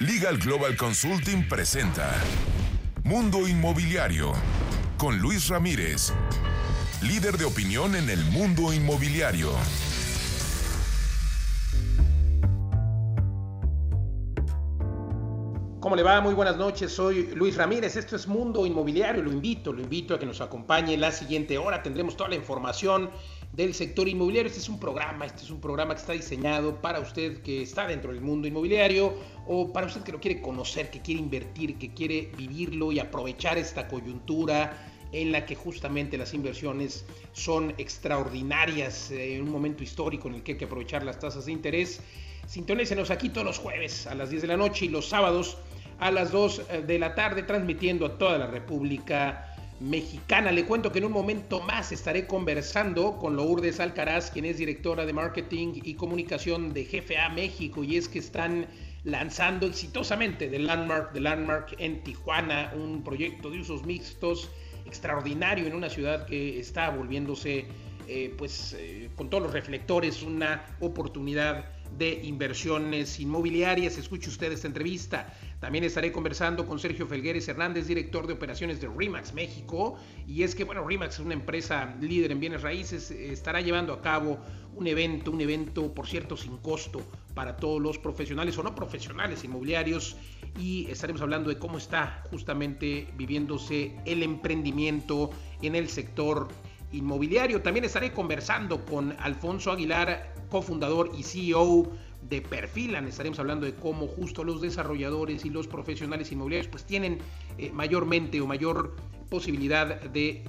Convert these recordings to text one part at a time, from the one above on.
Legal Global Consulting presenta Mundo Inmobiliario con Luis Ramírez, líder de opinión en el mundo inmobiliario. ¿Cómo le va? Muy buenas noches, soy Luis Ramírez, esto es Mundo Inmobiliario, lo invito, lo invito a que nos acompañe la siguiente hora, tendremos toda la información del sector inmobiliario. Este es un programa, este es un programa que está diseñado para usted que está dentro del mundo inmobiliario o para usted que lo quiere conocer, que quiere invertir, que quiere vivirlo y aprovechar esta coyuntura en la que justamente las inversiones son extraordinarias eh, en un momento histórico en el que hay que aprovechar las tasas de interés. Sintonícenos aquí todos los jueves a las 10 de la noche y los sábados a las 2 eh, de la tarde transmitiendo a toda la República mexicana. Le cuento que en un momento más estaré conversando con Lourdes Alcaraz, quien es directora de marketing y comunicación de GFA México, y es que están lanzando exitosamente The Landmark, The Landmark en Tijuana, un proyecto de usos mixtos extraordinario en una ciudad que está volviéndose, eh, pues, eh, con todos los reflectores, una oportunidad de inversiones inmobiliarias. Escuche usted esta entrevista. También estaré conversando con Sergio Felgueres Hernández, director de operaciones de RIMAX México. Y es que, bueno, RIMAX es una empresa líder en bienes raíces, estará llevando a cabo un evento, un evento, por cierto, sin costo para todos los profesionales o no profesionales inmobiliarios. Y estaremos hablando de cómo está justamente viviéndose el emprendimiento en el sector inmobiliario. También estaré conversando con Alfonso Aguilar, cofundador y CEO de Perfilan. Estaremos hablando de cómo justo los desarrolladores y los profesionales inmobiliarios pues tienen eh, mayormente o mayor posibilidad de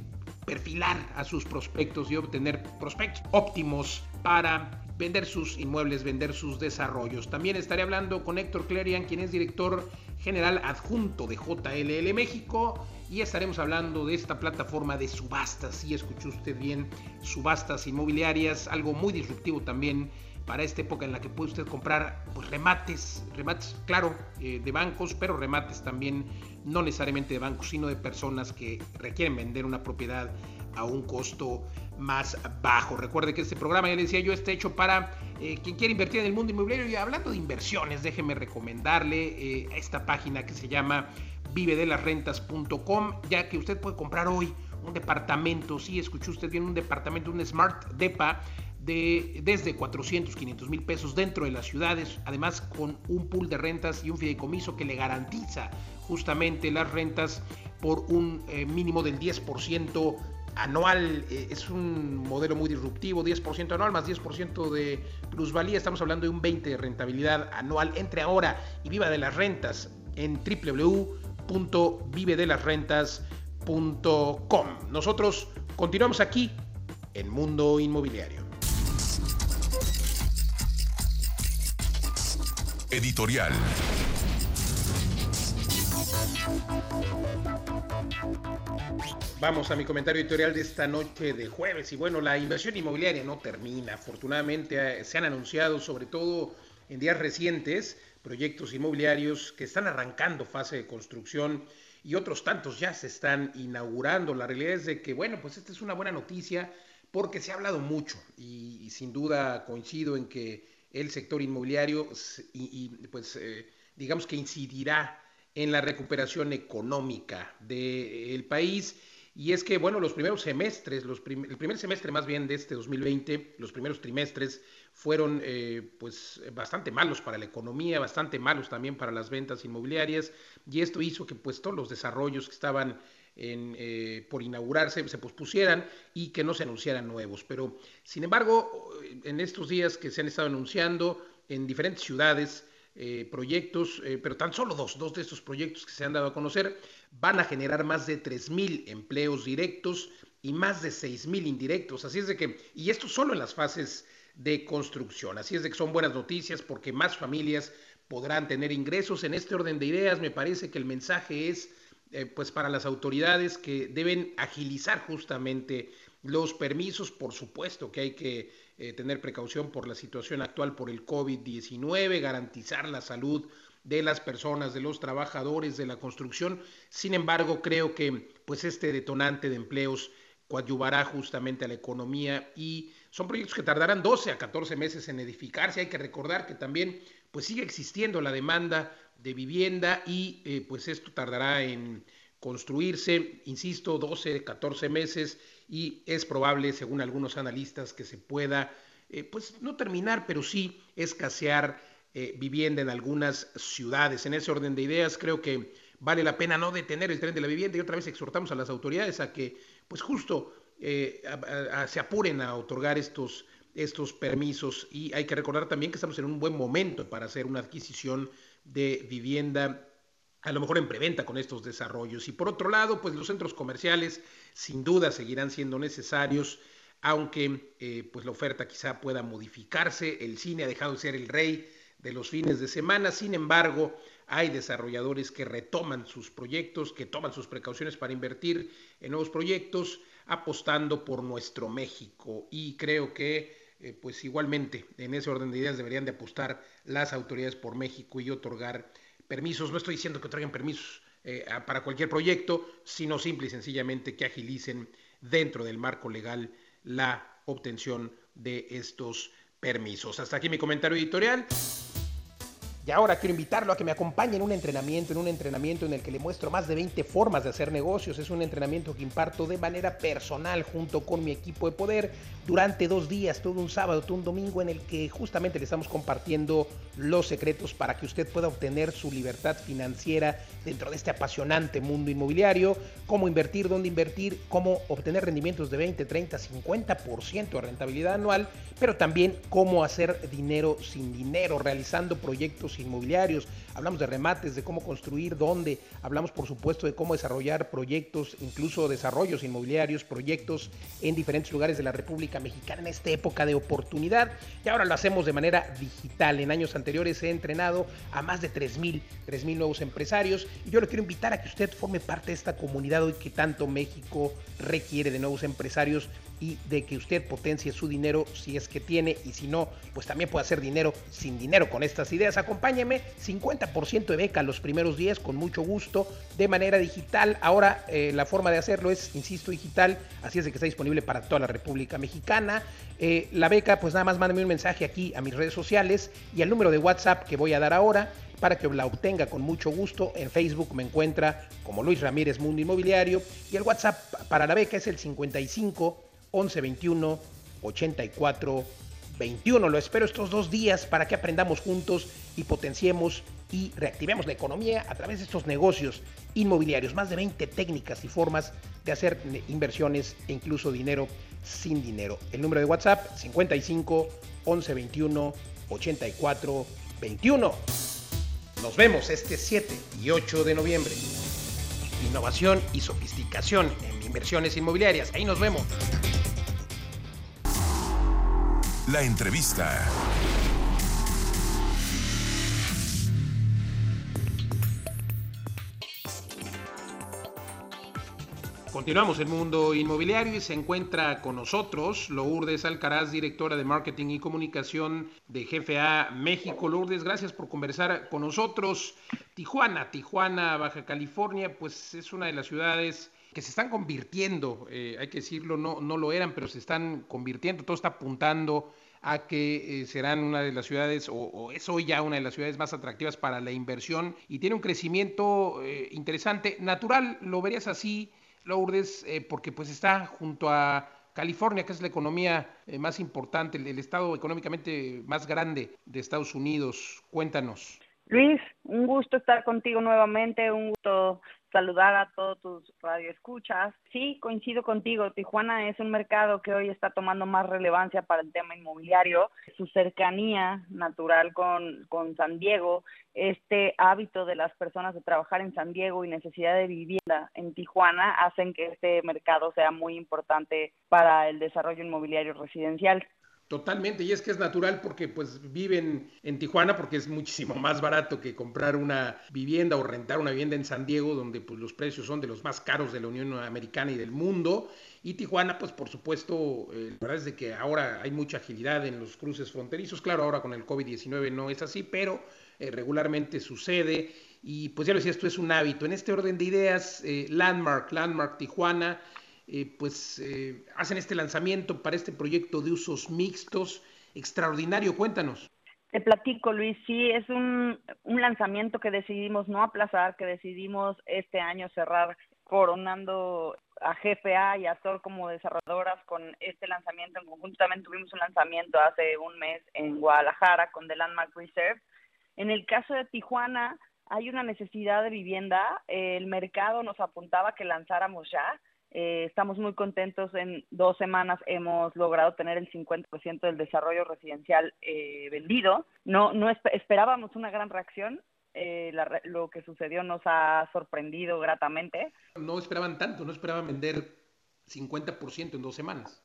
perfilar a sus prospectos y obtener prospectos óptimos para vender sus inmuebles, vender sus desarrollos. También estaré hablando con Héctor Clerian, quien es director general adjunto de JLL México y estaremos hablando de esta plataforma de subastas. Si escuchó usted bien, subastas inmobiliarias, algo muy disruptivo también para esta época en la que puede usted comprar pues, remates, remates, claro, eh, de bancos, pero remates también no necesariamente de bancos, sino de personas que requieren vender una propiedad a un costo más bajo. Recuerde que este programa, ya le decía yo, está hecho para eh, quien quiere invertir en el mundo inmobiliario. Y hablando de inversiones, déjeme recomendarle eh, esta página que se llama vivedelasrentas.com, ya que usted puede comprar hoy un departamento, sí, escuchó usted bien, un departamento, un Smart Depa de desde 400, 500 mil pesos dentro de las ciudades, además con un pool de rentas y un fideicomiso que le garantiza justamente las rentas por un eh, mínimo del 10% anual. Eh, es un modelo muy disruptivo, 10% anual más 10% de plusvalía. Estamos hablando de un 20% de rentabilidad anual. Entre ahora y viva de las rentas en www.vivedelasrentas.com. Nosotros continuamos aquí en Mundo Inmobiliario. Editorial. Vamos a mi comentario editorial de esta noche de jueves. Y bueno, la inversión inmobiliaria no termina. Afortunadamente eh, se han anunciado, sobre todo en días recientes, proyectos inmobiliarios que están arrancando fase de construcción y otros tantos ya se están inaugurando. La realidad es de que, bueno, pues esta es una buena noticia porque se ha hablado mucho y sin duda coincido en que el sector inmobiliario y, pues eh, digamos que incidirá en la recuperación económica del país. Y es que, bueno, los primeros semestres, los el primer semestre más bien de este 2020, los primeros trimestres fueron eh, pues bastante malos para la economía, bastante malos también para las ventas inmobiliarias y esto hizo que pues todos los desarrollos que estaban eh, por inaugurarse se pospusieran y que no se anunciaran nuevos. Pero, sin embargo, en estos días que se han estado anunciando en diferentes ciudades, eh, proyectos, eh, pero tan solo dos, dos de estos proyectos que se han dado a conocer van a generar más de 3.000 empleos directos y más de 6.000 indirectos. Así es de que, y esto solo en las fases de construcción. Así es de que son buenas noticias porque más familias podrán tener ingresos. En este orden de ideas me parece que el mensaje es eh, pues para las autoridades que deben agilizar justamente los permisos, por supuesto que hay que eh, tener precaución por la situación actual por el COVID-19, garantizar la salud de las personas, de los trabajadores de la construcción. Sin embargo, creo que pues este detonante de empleos coadyuvará justamente a la economía y son proyectos que tardarán 12 a 14 meses en edificarse. Hay que recordar que también pues sigue existiendo la demanda de vivienda y eh, pues esto tardará en construirse, insisto, 12, 14 meses y es probable, según algunos analistas, que se pueda, eh, pues no terminar, pero sí escasear eh, vivienda en algunas ciudades. En ese orden de ideas, creo que vale la pena no detener el tren de la vivienda y otra vez exhortamos a las autoridades a que, pues justo, se apuren a otorgar estos estos permisos y hay que recordar también que estamos en un buen momento para hacer una adquisición de vivienda a lo mejor en preventa con estos desarrollos. Y por otro lado, pues los centros comerciales sin duda seguirán siendo necesarios, aunque eh, pues la oferta quizá pueda modificarse. El cine ha dejado de ser el rey de los fines de semana, sin embargo, hay desarrolladores que retoman sus proyectos, que toman sus precauciones para invertir en nuevos proyectos, apostando por nuestro México. Y creo que eh, pues igualmente en ese orden de ideas deberían de apostar las autoridades por México y otorgar permisos. No estoy diciendo que otorguen permisos eh, para cualquier proyecto, sino simple y sencillamente que agilicen dentro del marco legal la obtención de estos permisos. Hasta aquí mi comentario editorial. Ahora quiero invitarlo a que me acompañe en un entrenamiento, en un entrenamiento en el que le muestro más de 20 formas de hacer negocios. Es un entrenamiento que imparto de manera personal junto con mi equipo de poder durante dos días, todo un sábado, todo un domingo, en el que justamente le estamos compartiendo los secretos para que usted pueda obtener su libertad financiera dentro de este apasionante mundo inmobiliario, cómo invertir, dónde invertir, cómo obtener rendimientos de 20, 30, 50% de rentabilidad anual, pero también cómo hacer dinero sin dinero, realizando proyectos inmobiliarios, hablamos de remates, de cómo construir, dónde, hablamos por supuesto de cómo desarrollar proyectos, incluso desarrollos inmobiliarios, proyectos en diferentes lugares de la República Mexicana en esta época de oportunidad y ahora lo hacemos de manera digital. En años anteriores he entrenado a más de 3.000, 3.000 nuevos empresarios y yo le quiero invitar a que usted forme parte de esta comunidad hoy que tanto México requiere de nuevos empresarios y de que usted potencie su dinero si es que tiene y si no, pues también puede hacer dinero sin dinero con estas ideas. Acompáñeme, 50% de beca los primeros 10 con mucho gusto de manera digital. Ahora eh, la forma de hacerlo es, insisto, digital, así es de que está disponible para toda la República Mexicana. Eh, la beca, pues nada más mándame un mensaje aquí a mis redes sociales y al número de WhatsApp que voy a dar ahora para que la obtenga con mucho gusto. En Facebook me encuentra como Luis Ramírez Mundo Inmobiliario y el WhatsApp para la beca es el 55 1121 84 21. Lo espero estos dos días para que aprendamos juntos y potenciemos y reactivemos la economía a través de estos negocios inmobiliarios. Más de 20 técnicas y formas de hacer inversiones e incluso dinero sin dinero. El número de WhatsApp 55 1121 84 21. Nos vemos este 7 y 8 de noviembre. Innovación y sofisticación en inversiones inmobiliarias. Ahí nos vemos. La entrevista. Continuamos el mundo inmobiliario y se encuentra con nosotros Lourdes Alcaraz, directora de Marketing y Comunicación de GFA México. Lourdes, gracias por conversar con nosotros. Tijuana, Tijuana, Baja California, pues es una de las ciudades que se están convirtiendo, eh, hay que decirlo, no, no lo eran, pero se están convirtiendo, todo está apuntando a que eh, serán una de las ciudades, o, es hoy ya una de las ciudades más atractivas para la inversión y tiene un crecimiento eh, interesante, natural, lo verías así, Lourdes, porque pues está junto a California, que es la economía más importante, el estado económicamente más grande de Estados Unidos. Cuéntanos. Luis, un gusto estar contigo nuevamente, un gusto saludar a todos tus radioescuchas. Sí, coincido contigo, Tijuana es un mercado que hoy está tomando más relevancia para el tema inmobiliario. Su cercanía natural con, con San Diego, este hábito de las personas de trabajar en San Diego y necesidad de vivienda en Tijuana hacen que este mercado sea muy importante para el desarrollo inmobiliario residencial. Totalmente, y es que es natural porque pues viven en Tijuana porque es muchísimo más barato que comprar una vivienda o rentar una vivienda en San Diego donde pues los precios son de los más caros de la Unión Americana y del mundo. Y Tijuana pues por supuesto, eh, la verdad es de que ahora hay mucha agilidad en los cruces fronterizos, claro, ahora con el COVID-19 no es así, pero eh, regularmente sucede y pues ya lo decía, esto es un hábito. En este orden de ideas, eh, Landmark, Landmark Tijuana, eh, pues eh, hacen este lanzamiento para este proyecto de usos mixtos. Extraordinario, cuéntanos. Te platico, Luis, sí, es un, un lanzamiento que decidimos no aplazar, que decidimos este año cerrar coronando a GFA y a Thor como desarrolladoras con este lanzamiento. En conjunto también tuvimos un lanzamiento hace un mes en Guadalajara con The Landmark Reserve. En el caso de Tijuana, hay una necesidad de vivienda. El mercado nos apuntaba que lanzáramos ya. Eh, estamos muy contentos. En dos semanas hemos logrado tener el 50% del desarrollo residencial eh, vendido. No, no esperábamos una gran reacción. Eh, lo que sucedió nos ha sorprendido gratamente. No esperaban tanto, no esperaban vender 50% en dos semanas.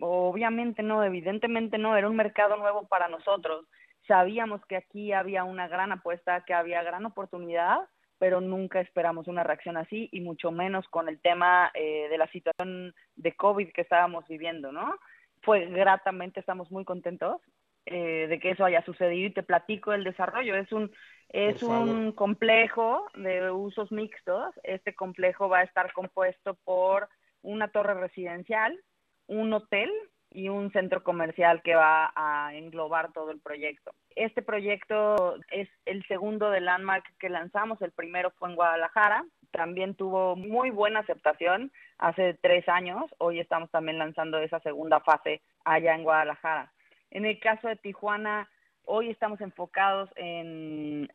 Obviamente no, evidentemente no, era un mercado nuevo para nosotros. Sabíamos que aquí había una gran apuesta, que había gran oportunidad pero nunca esperamos una reacción así y mucho menos con el tema eh, de la situación de COVID que estábamos viviendo, ¿no? Fue gratamente, estamos muy contentos eh, de que eso haya sucedido y te platico el desarrollo. Es un, es un complejo de usos mixtos. Este complejo va a estar compuesto por una torre residencial, un hotel y un centro comercial que va a englobar todo el proyecto. Este proyecto es el segundo de Landmark que lanzamos, el primero fue en Guadalajara, también tuvo muy buena aceptación hace tres años, hoy estamos también lanzando esa segunda fase allá en Guadalajara. En el caso de Tijuana, hoy estamos enfocados en,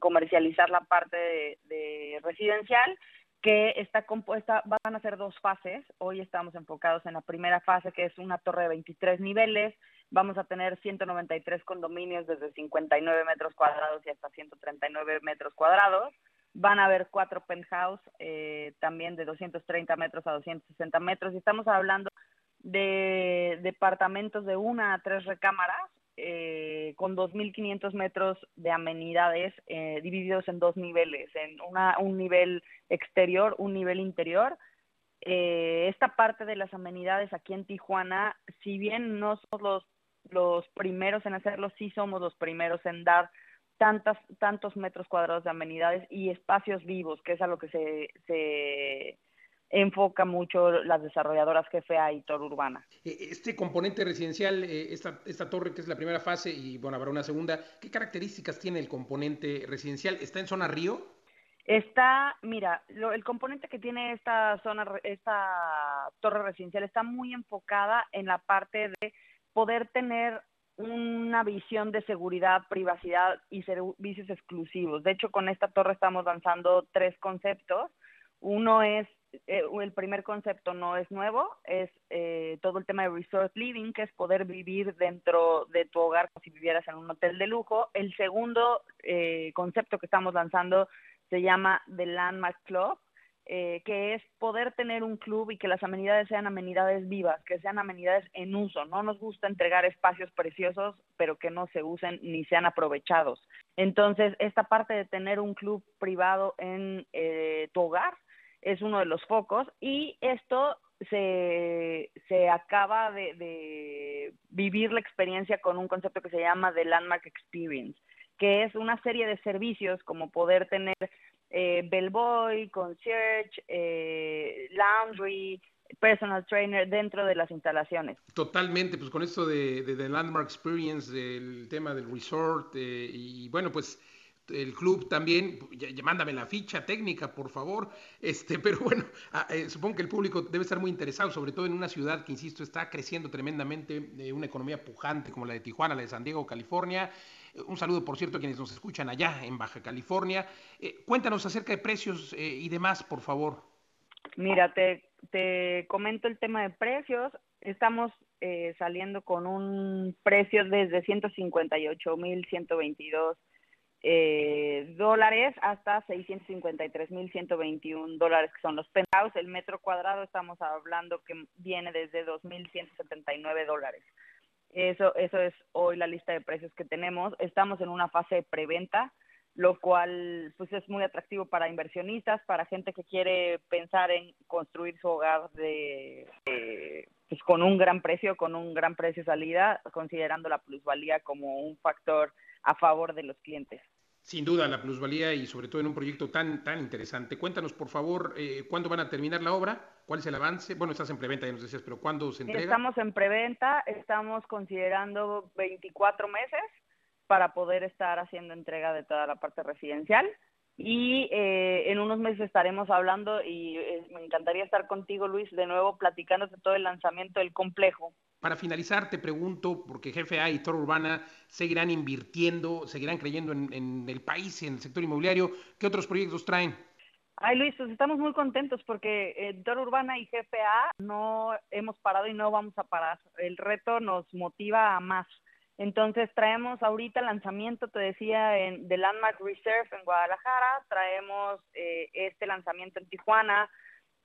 comercializar la parte de residencial que está compuesta, van a ser dos fases. Hoy estamos enfocados en la primera fase, que es una torre de 23 niveles. Vamos a tener 193 condominios desde 59 metros cuadrados y hasta 139 metros cuadrados. Van a haber cuatro penthouse, eh, también de 230 metros a 260 metros. Y estamos hablando de departamentos de una a tres recámaras eh, con 2.500 metros de amenidades eh, divididos en dos niveles, en una, un nivel exterior, un nivel interior. Eh, esta parte de las amenidades aquí en Tijuana, si bien no somos los, los primeros en hacerlo, sí somos los primeros en dar tantas, tantos metros cuadrados de amenidades y espacios vivos, que es a lo que se, se enfoca mucho las desarrolladoras GFA y Torre Urbana. E, este componente residencial, eh, esta, esta torre que es la primera fase y bueno, habrá una segunda, ¿qué características tiene el componente residencial? ¿Está en zona río? Está, mira, el componente que tiene esta zona, esta torre residencial está muy enfocada en la parte de poder tener una visión de seguridad, privacidad y servicios exclusivos. De hecho, con esta torre estamos lanzando tres conceptos. Uno es eh, el primer concepto no es nuevo, es eh, todo el tema de resort living, que es poder vivir dentro de tu hogar como si vivieras en un hotel de lujo. El segundo eh, concepto que estamos lanzando se llama The Landmark Club, que es poder tener un club y que las amenidades sean amenidades vivas, que sean amenidades en uso. No nos gusta entregar espacios preciosos, pero que no se usen ni sean aprovechados. Entonces, esta parte de tener un club privado en tu hogar es uno de los focos y esto se, se acaba de, vivir la experiencia con un concepto que se llama The Landmark Experience, que es una serie de servicios como poder tener eh, bellboy, concierge, eh, laundry, personal trainer dentro de las instalaciones. Totalmente, pues con esto de, The Landmark Experience, del tema del resort eh, y bueno, pues el club también, mándame la ficha técnica, por favor. Este, pero bueno, ah, eh, supongo que el público debe estar muy interesado, sobre todo en una ciudad que, insisto, está creciendo tremendamente, eh, una economía pujante como la de Tijuana, la de San Diego, California. Eh, un saludo, por cierto, a quienes nos escuchan allá en Baja California. cuéntanos acerca de precios y demás, por favor. Mira, te, te comento el tema de precios. Estamos saliendo con un precio desde 158.122 eh, dólares hasta 653.121 dólares, que son los penthouse. El metro cuadrado estamos hablando que viene desde 2.179 dólares. Eso, eso es hoy la lista de precios que tenemos. Estamos en una fase de preventa, lo cual pues es muy atractivo para inversionistas, para gente que quiere pensar en construir su hogar de, pues con un gran precio, con un gran precio salida, considerando la plusvalía como un factor a favor de los clientes. Sin duda, la plusvalía y sobre todo en un proyecto tan, tan interesante. Cuéntanos, por favor, eh, ¿cuándo van a terminar la obra? ¿Cuál es el avance? Bueno, estás en preventa, ya nos decías, pero ¿cuándo se entrega? Estamos en preventa, estamos considerando 24 meses para poder estar haciendo entrega de toda la parte residencial. Y eh, en unos meses estaremos hablando y eh, me encantaría estar contigo, Luis, de nuevo platicándote todo el lanzamiento del complejo. Para finalizar, te pregunto, porque GFA y Toro Urbana seguirán invirtiendo, seguirán creyendo en, en el país y en el sector inmobiliario, ¿qué otros proyectos traen? Ay, Luis, pues estamos muy contentos porque eh, Toro Urbana y GFA no hemos parado y no vamos a parar. El reto nos motiva a más. Entonces traemos ahorita lanzamiento, te decía, en, de Landmark Reserve en Guadalajara, traemos eh, este lanzamiento en Tijuana,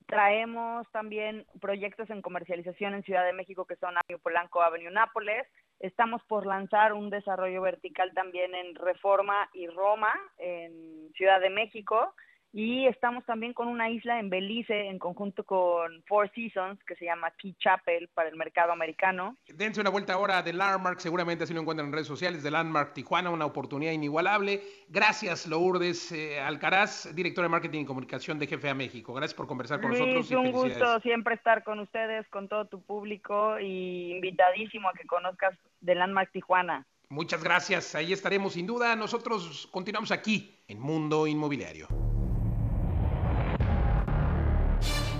traemos también proyectos en comercialización en Ciudad de México que son Avenue Polanco, Avenue Nápoles. Estamos por lanzar un desarrollo vertical también en Reforma y Roma en Ciudad de México y estamos también con una isla en Belice en conjunto con Four Seasons que se llama Key Chapel para el mercado americano. Dense una vuelta ahora de Landmark, seguramente así lo encuentran en redes sociales, de Landmark Tijuana, una oportunidad inigualable. Gracias, Lourdes eh, Alcaraz, directora de Marketing y Comunicación de GFA México. Gracias por conversar con Luis, nosotros. Y un gusto siempre estar con ustedes, con todo tu público y invitadísimo a que conozcas de Landmark Tijuana. Muchas gracias, ahí estaremos sin duda. Nosotros continuamos aquí en Mundo Inmobiliario.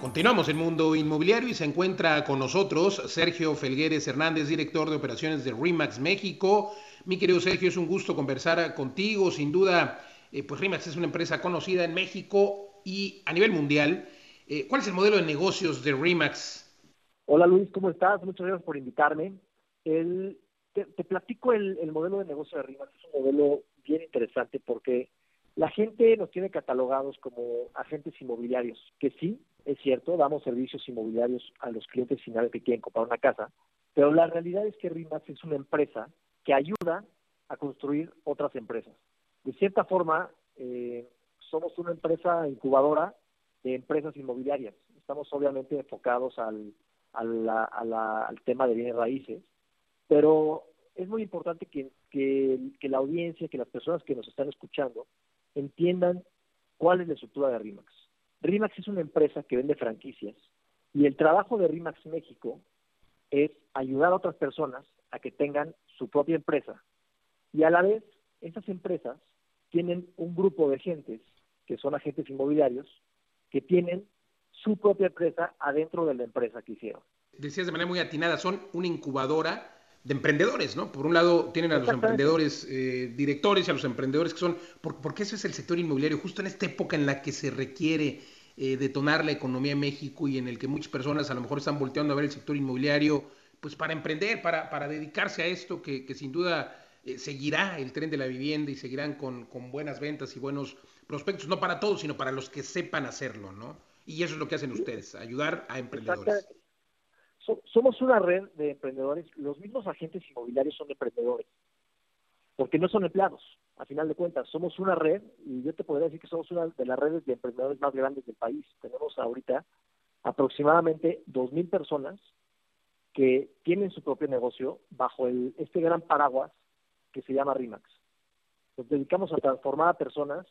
Continuamos en Mundo Inmobiliario y se encuentra con nosotros Sergio Felgueres Hernández, director de operaciones de RIMAX México. Mi querido Sergio, es un gusto conversar contigo. Sin duda, eh, pues RIMAX es una empresa conocida en México y a nivel mundial. Eh, ¿Cuál es el modelo de negocios de RIMAX? Hola Luis, ¿cómo estás? Muchas gracias por invitarme. El, te, te, platico el, el modelo de negocio de RIMAX. Es un modelo bien interesante porque la gente nos tiene catalogados como agentes inmobiliarios, que sí, es cierto, damos servicios inmobiliarios a los clientes finales que quieren comprar una casa, pero la realidad es que RIMAX es una empresa que ayuda a construir otras empresas. De cierta forma, eh, somos una empresa incubadora de empresas inmobiliarias. Estamos obviamente enfocados al, al, tema de bienes raíces, pero es muy importante que, que, que la audiencia, que las personas que nos están escuchando, entiendan cuál es la estructura de RIMAX. RIMAX es una empresa que vende franquicias y el trabajo de RIMAX México es ayudar a otras personas a que tengan su propia empresa. Y a la vez, esas empresas tienen un grupo de gentes, que son agentes inmobiliarios, que tienen su propia empresa adentro de la empresa que hicieron. Decías de manera muy atinada, son una incubadora de emprendedores, ¿no? Por un lado tienen a los emprendedores eh, directores y a los emprendedores que son, por, porque eso es el sector inmobiliario, justo en esta época en la que se requiere eh, detonar la economía en México y en el que muchas personas a lo mejor están volteando a ver el sector inmobiliario, pues para emprender, para, para dedicarse a esto, que, que sin duda eh, seguirá el tren de la vivienda y seguirán con, con buenas ventas y buenos prospectos, no para todos, sino para los que sepan hacerlo, ¿no? Y eso es lo que hacen ustedes, ayudar a emprendedores somos una red de emprendedores, los mismos agentes inmobiliarios son emprendedores, porque no son empleados, a final de cuentas, somos una red, y yo te podría decir que somos una de las redes de emprendedores más grandes del país. Tenemos ahorita aproximadamente 2.000 personas que tienen su propio negocio bajo el, este gran paraguas que se llama RIMAX. Nos dedicamos a transformar a personas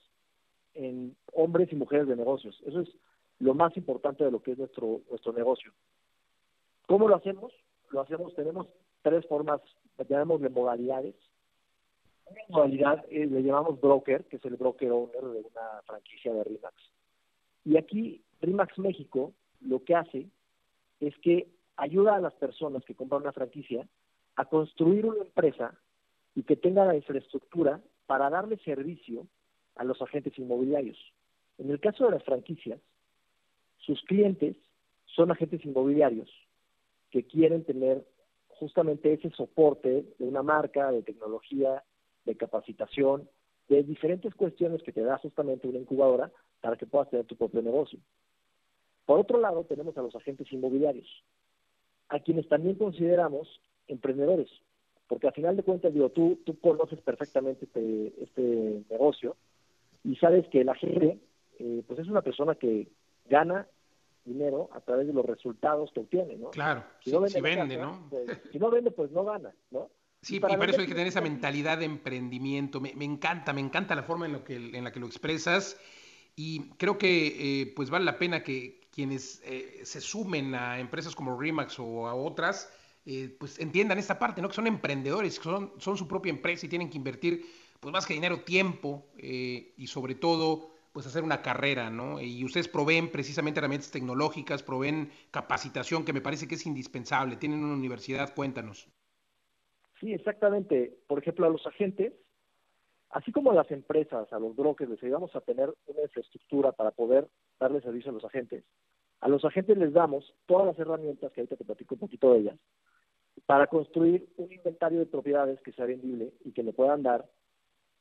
en hombres y mujeres de negocios. Eso es lo más importante de lo que es nuestro, nuestro negocio. ¿Cómo lo hacemos? Lo hacemos, tenemos tres formas, llamémosle modalidades. Una modalidad eh, le llamamos broker, que es el broker owner de una franquicia de RIMAX. Y aquí RIMAX México lo que hace es que ayuda a las personas que compran una franquicia a construir una empresa y que tenga la infraestructura para darle servicio a los agentes inmobiliarios. En el caso de las franquicias, sus clientes son agentes inmobiliarios que quieren tener justamente ese soporte de una marca, de tecnología, de capacitación, de diferentes cuestiones que te da justamente una incubadora para que puedas tener tu propio negocio. Por otro lado, tenemos a los agentes inmobiliarios, a quienes también consideramos emprendedores, porque al final de cuentas, digo, tú, tú conoces perfectamente este, este negocio y sabes que la gente eh, pues es una persona que gana dinero a través de los resultados que obtiene, ¿no? Claro, si, no vende, ¿no? Pues, si no vende, pues no gana, ¿no? Sí, y, por eso hay que tener esa mentalidad de emprendimiento. Me, encanta, me encanta la forma en, lo que, en la que lo expresas y creo que eh, pues vale la pena que quienes eh, se sumen a empresas como Remax o a otras, eh, pues entiendan esta parte, ¿no? Que son emprendedores, que son, son su propia empresa y tienen que invertir pues más que dinero, tiempo y sobre todo pues hacer una carrera, ¿no? Y ustedes proveen precisamente herramientas tecnológicas, proveen capacitación que me parece que es indispensable. Tienen una universidad, cuéntanos. Sí, exactamente. Por ejemplo, a los agentes, así como a las empresas, a los brokers, les ayudamos a tener una infraestructura para poder darle servicio a los agentes. A los agentes les damos todas las herramientas, que ahorita te platico un poquito de ellas, para construir un inventario de propiedades que sea vendible y que le puedan dar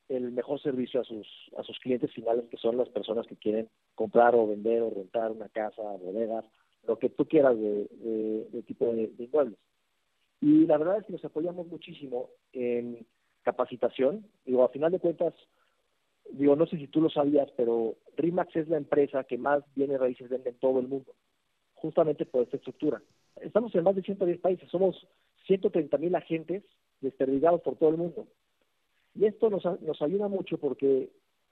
el mejor servicio a sus a sus clientes finales, que son las personas que quieren comprar o vender o rentar una casa, bodegas, lo que tú quieras de, tipo de, de inmuebles. Y la verdad es que nos apoyamos muchísimo en capacitación. Digo, a final de cuentas, digo, no sé si tú lo sabías, pero RIMAX es la empresa que más bienes raíces vende en todo el mundo, justamente por esta estructura. Estamos en más de 110 países, somos 130 mil agentes desperdigados por todo el mundo. Y esto nos, nos ayuda mucho porque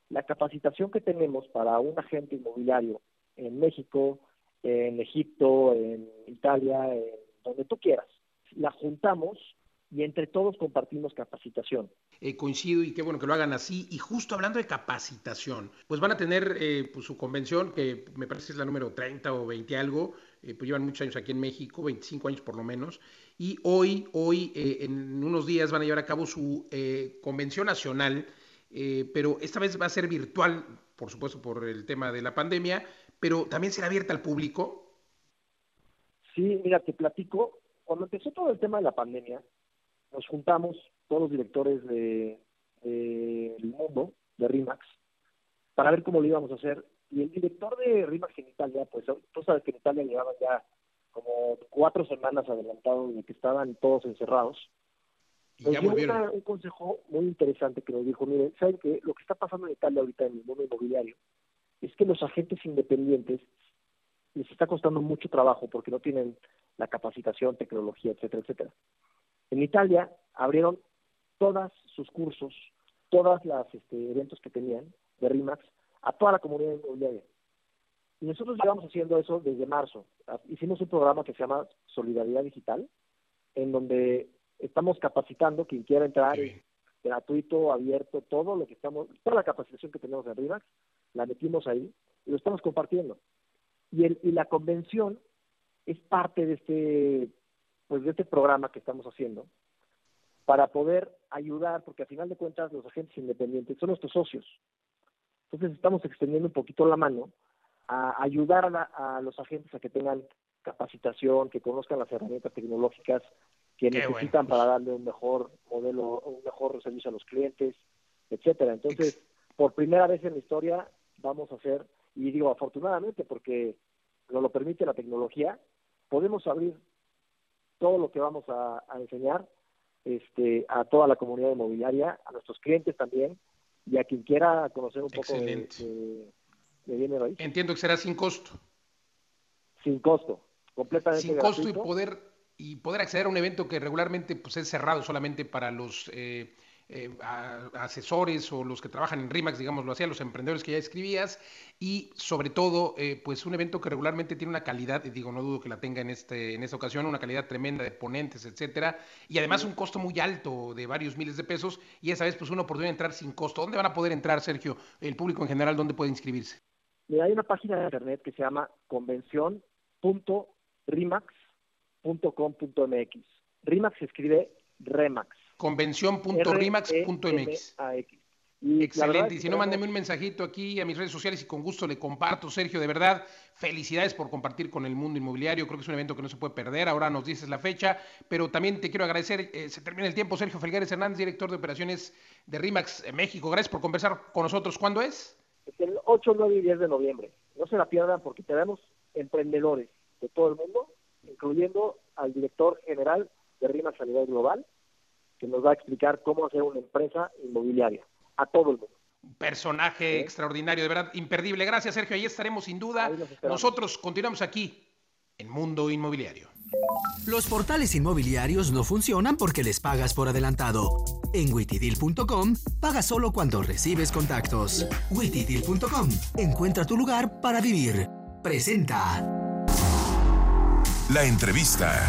la capacitación que tenemos para un agente inmobiliario en México, en Egipto, en Italia, en donde tú quieras, la juntamos y entre todos compartimos capacitación. Eh, coincido y qué bueno que lo hagan así. Y justo hablando de capacitación, pues van a tener eh, pues, su convención, que me parece es la número 30 o 20 algo, eh, pues llevan muchos años aquí en México, 25 años por lo menos. Y hoy, hoy en unos días van a llevar a cabo su convención nacional, pero esta vez va a ser virtual, por supuesto por el tema de la pandemia, pero también será abierta al público. Sí, mira, te platico, cuando empezó todo el tema de la pandemia, nos juntamos todos los directores de, del mundo, de RIMAX, para ver cómo lo íbamos a hacer. Y el director de RIMAX en Italia, pues tú sabes que en Italia llevaban ya como cuatro semanas adelantados de que estaban todos encerrados. Nos dio un consejo muy interesante que nos dijo, miren, ¿saben que Lo que está pasando en Italia ahorita en el mundo inmobiliario es que los agentes independientes les está costando mucho trabajo porque no tienen la capacitación, tecnología, etcétera, etcétera. En Italia abrieron todos sus cursos, todos los este, eventos que tenían de RIMAX a toda la comunidad inmobiliaria. Y nosotros llevamos haciendo eso desde marzo. Hicimos un programa que se llama Solidaridad Digital, en donde estamos capacitando quien quiera entrar, gratuito, abierto, todo lo que estamos, toda la capacitación que tenemos en RIMAX, la metimos ahí y lo estamos compartiendo. Y, el, y la convención es parte de este pues de este programa que estamos haciendo para poder ayudar, porque al final de cuentas los agentes independientes son nuestros socios. Entonces estamos extendiendo un poquito la mano a ayudar a, los agentes a que tengan capacitación, que conozcan las herramientas tecnológicas que necesitan para darle un mejor modelo, un mejor servicio a los clientes, etcétera. Entonces, por primera vez en la historia vamos a hacer, y digo afortunadamente porque nos lo permite la tecnología, podemos abrir todo lo que vamos a, enseñar este, a toda la comunidad inmobiliaria, a nuestros clientes también, y a quien quiera conocer un poco de, de, Entiendo que será sin costo. Sin costo, completamente Sin costo y poder y poder acceder a un evento que regularmente pues, es cerrado solamente para los eh, eh, asesores o los que trabajan en RIMAX, digámoslo así, a los emprendedores que ya escribías, y sobre todo, eh, pues un evento que regularmente tiene una calidad, y digo, no dudo que la tenga en, este, en esta ocasión, una calidad tremenda de ponentes, etcétera, y además un costo muy alto de varios miles de pesos, y esa vez pues una oportunidad de entrar sin costo. ¿Dónde van a poder entrar, Sergio? El público en general, ¿dónde puede inscribirse? hay una página de internet que se llama convención.rimax.com.mx. RIMAX se escribe REMAX convención.rimax.mx. Excelente. Y si no, mándeme un mensajito aquí a mis redes sociales y con gusto le comparto. Sergio, de verdad, felicidades por compartir con el mundo inmobiliario. Creo que es un evento que no se puede perder. Ahora nos dices la fecha, pero también te quiero agradecer. Eh, se termina el tiempo. Sergio Felgueres Hernández, director de operaciones de RIMAX en México. Gracias por conversar con nosotros. ¿Cuándo es? El 8, 9 y 10 de noviembre. No se la pierdan porque tenemos emprendedores de todo el mundo, incluyendo al director general de RIMAX a nivel global que nos va a explicar cómo hacer una empresa inmobiliaria a todo el mundo. personaje extraordinario, de verdad, imperdible. Gracias, Sergio. Ahí estaremos sin duda. Nosotros continuamos aquí en Mundo Inmobiliario. Los portales inmobiliarios no funcionan porque les pagas por adelantado. En witidil.com paga solo cuando recibes contactos. witidil.com encuentra tu lugar para vivir. Presenta. La entrevista.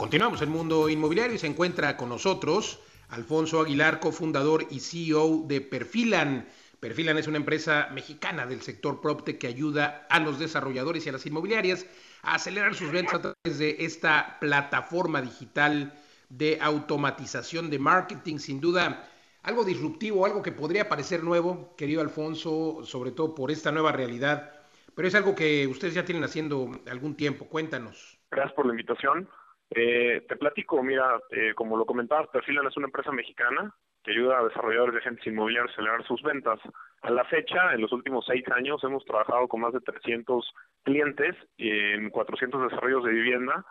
Continuamos en Mundo Inmobiliario y se encuentra con nosotros Alfonso Aguilar, cofundador y CEO de Perfilan. Perfilan es una empresa mexicana del sector PropTech que ayuda a los desarrolladores y a las inmobiliarias a acelerar sus ventas a través de esta plataforma digital de automatización de marketing. Sin duda, algo disruptivo, algo que podría parecer nuevo, querido Alfonso, sobre todo por esta nueva realidad, pero es algo que ustedes ya tienen haciendo algún tiempo. Cuéntanos. Gracias por la invitación. Eh, te platico, mira, eh, como lo comentabas, Perfilan es una empresa mexicana que ayuda a desarrolladores de agentes inmobiliarios a acelerar sus ventas. A la fecha, en los últimos seis años, hemos trabajado con más de 300 clientes en 400 desarrollos de vivienda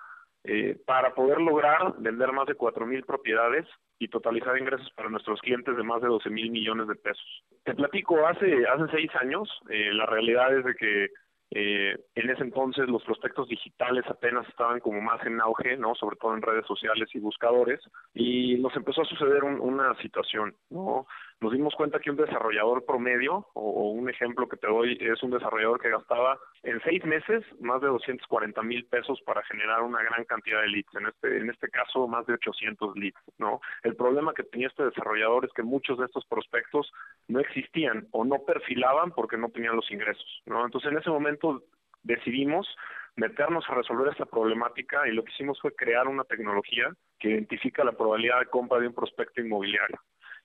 eh, para poder lograr vender más de 4.000 propiedades y totalizar ingresos para nuestros clientes de más de 12 mil millones de pesos. Te platico, hace, hace seis años, eh, la realidad es de que eh, en ese entonces los prospectos digitales apenas estaban como más en auge, ¿no? Sobre todo en redes sociales y buscadores, y nos empezó a suceder una situación, ¿no? Nos dimos cuenta que un desarrollador promedio, o, un ejemplo que te doy, es un desarrollador que gastaba en seis meses más de 240 mil pesos para generar una gran cantidad de leads, en este, en este caso más de 800 leads, ¿no? El problema que tenía este desarrollador es que muchos de estos prospectos no existían o no perfilaban porque no tenían los ingresos, ¿no? Entonces en ese momento decidimos meternos a resolver esta problemática y lo que hicimos fue crear una tecnología que identifica la probabilidad de compra de un prospecto inmobiliario.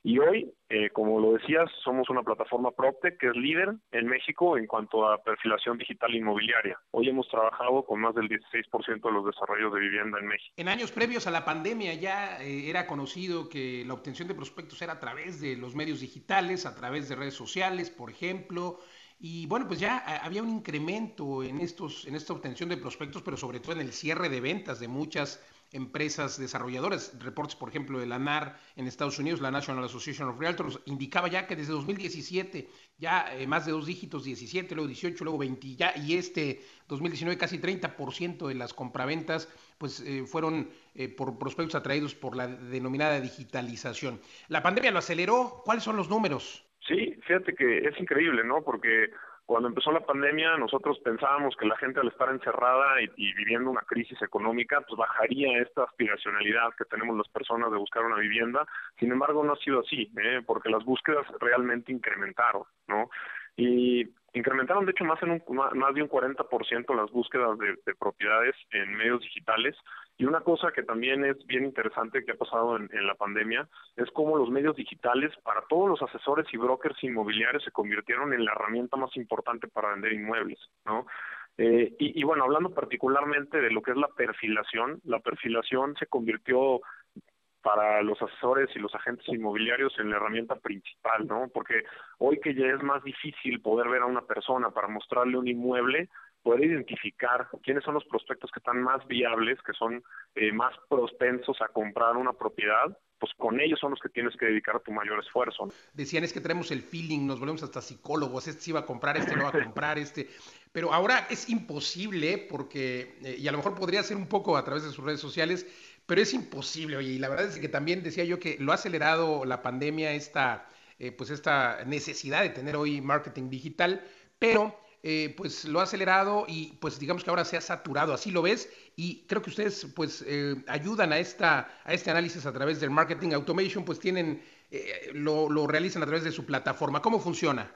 Y hoy, eh, como lo decías, somos una plataforma PropTech que es líder en México en cuanto a perfilación digital inmobiliaria. Hoy hemos trabajado con más del 16% de los desarrollos de vivienda en México. En años previos a la pandemia ya eh, era conocido que la obtención de prospectos era a través de los medios digitales, a través de redes sociales, por ejemplo. Y bueno, pues ya había un incremento en, estos, en esta obtención de prospectos, pero sobre todo en el cierre de ventas de muchas empresas desarrolladoras. Reportes, por ejemplo, de la NAR en Estados Unidos, la National Association of Realtors, indicaba ya que desde 2017 ya eh, más de dos dígitos, 17, luego 18, luego 20, ya, y este 2019 casi 30% de las compraventas pues eh, fueron eh, por prospectos atraídos por la denominada digitalización. La pandemia lo aceleró. ¿Cuáles son los números? Sí, fíjate que es increíble, ¿no? Porque cuando empezó la pandemia, nosotros pensábamos que la gente al estar encerrada y, viviendo una crisis económica, pues bajaría esta aspiracionalidad que tenemos las personas de buscar una vivienda. Sin embargo, no ha sido así, ¿eh? porque las búsquedas realmente incrementaron, ¿no? Y incrementaron de hecho más en un, más de un 40% las búsquedas de, propiedades en medios digitales y una cosa que también es bien interesante que ha pasado en, la pandemia es cómo los medios digitales para todos los asesores y brokers inmobiliarios se convirtieron en la herramienta más importante para vender inmuebles, ¿no? Eh, y, y, bueno, hablando particularmente de lo que es la perfilación, la perfilación se convirtió para los asesores y los agentes inmobiliarios en la herramienta principal, ¿no? Porque hoy que ya es más difícil poder ver a una persona para mostrarle un inmueble, poder identificar quiénes son los prospectos que están más viables, que son eh, más propensos a comprar una propiedad, pues con ellos son los que tienes que dedicar tu mayor esfuerzo. Decían es que tenemos el feeling, nos volvemos hasta psicólogos, este sí va a comprar, este no va a comprar, este. Pero ahora es imposible porque, eh, y a lo mejor podría ser un poco a través de sus redes sociales, pero es imposible, oye, y la verdad es que también decía yo que lo ha acelerado la pandemia, esta, eh, pues esta necesidad de tener hoy marketing digital, pero eh, pues lo ha acelerado y pues digamos que ahora se ha saturado, así lo ves, y creo que ustedes pues eh, ayudan a, esta, a este análisis a través del marketing automation, pues tienen, lo, lo realizan a través de su plataforma. ¿Cómo funciona?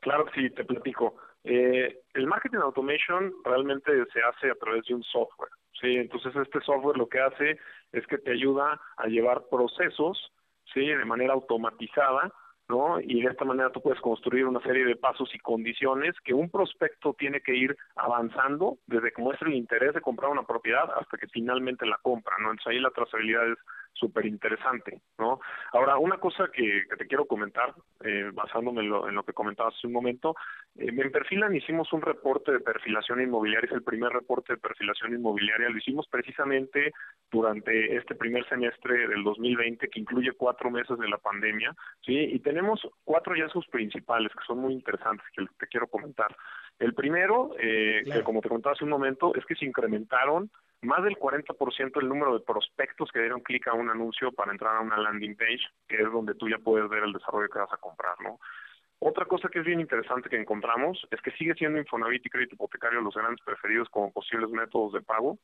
Claro que sí, te platico. el marketing automation realmente se hace a través de un software. Sí, entonces este software lo que hace es que te ayuda a llevar procesos, sí, de manera automatizada, ¿no? Y de esta manera tú puedes construir una serie de pasos y condiciones que un prospecto tiene que ir avanzando desde que muestra el interés de comprar una propiedad hasta que finalmente la compra, ¿no? Entonces ahí la trazabilidad es súper interesante, ¿no? Ahora, una cosa que, te quiero comentar, eh, basándome en lo, en lo, que comentabas hace un momento, eh, en Perfilan hicimos un reporte de perfilación inmobiliaria, es el primer reporte de perfilación inmobiliaria, lo hicimos precisamente durante este primer semestre del 2020, que incluye cuatro meses de la pandemia, ¿sí? Y tenemos cuatro hallazgos principales que son muy interesantes, que te quiero comentar. El primero, eh, que como te comentaba hace un momento, es que se incrementaron más del 40% el número de prospectos que dieron clic a un anuncio para entrar a una landing page, que es donde tú ya puedes ver el desarrollo que vas a comprar, ¿no? Otra cosa que es bien interesante que encontramos es que sigue siendo Infonavit y crédito hipotecario los grandes preferidos como posibles métodos de pago.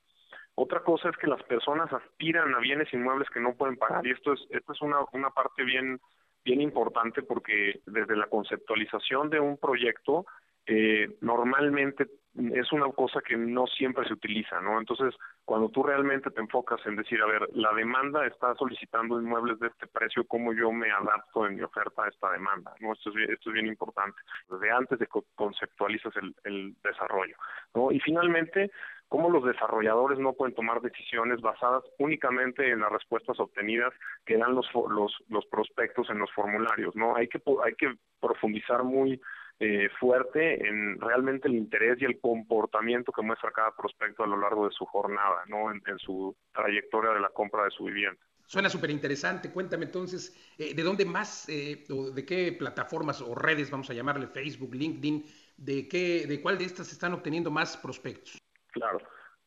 Otra cosa es que las personas aspiran a bienes inmuebles que no pueden pagar y esto es esto es una, una parte bien bien importante porque desde la conceptualización de un proyecto eh, normalmente es una cosa que no siempre se utiliza, ¿no? Entonces, cuando tú realmente te enfocas en decir, a ver, la demanda está solicitando inmuebles de este precio, ¿cómo yo me adapto en mi oferta a esta demanda? ¿no? Esto es esto es bien importante, desde antes de conceptualizas el, el desarrollo, ¿no? Y finalmente, cómo los desarrolladores no pueden tomar decisiones basadas únicamente en las respuestas obtenidas que dan los, los, los prospectos en los formularios, ¿no? Hay que, hay que profundizar muy eh, fuerte en realmente el interés y el comportamiento que muestra cada prospecto a lo largo de su jornada, ¿no? En, su trayectoria de la compra de su vivienda. Suena súper interesante. Cuéntame entonces, eh, ¿de dónde más, eh, o de qué plataformas o redes, vamos a llamarle Facebook, LinkedIn, de qué, de cuál de estas están obteniendo más prospectos? Claro.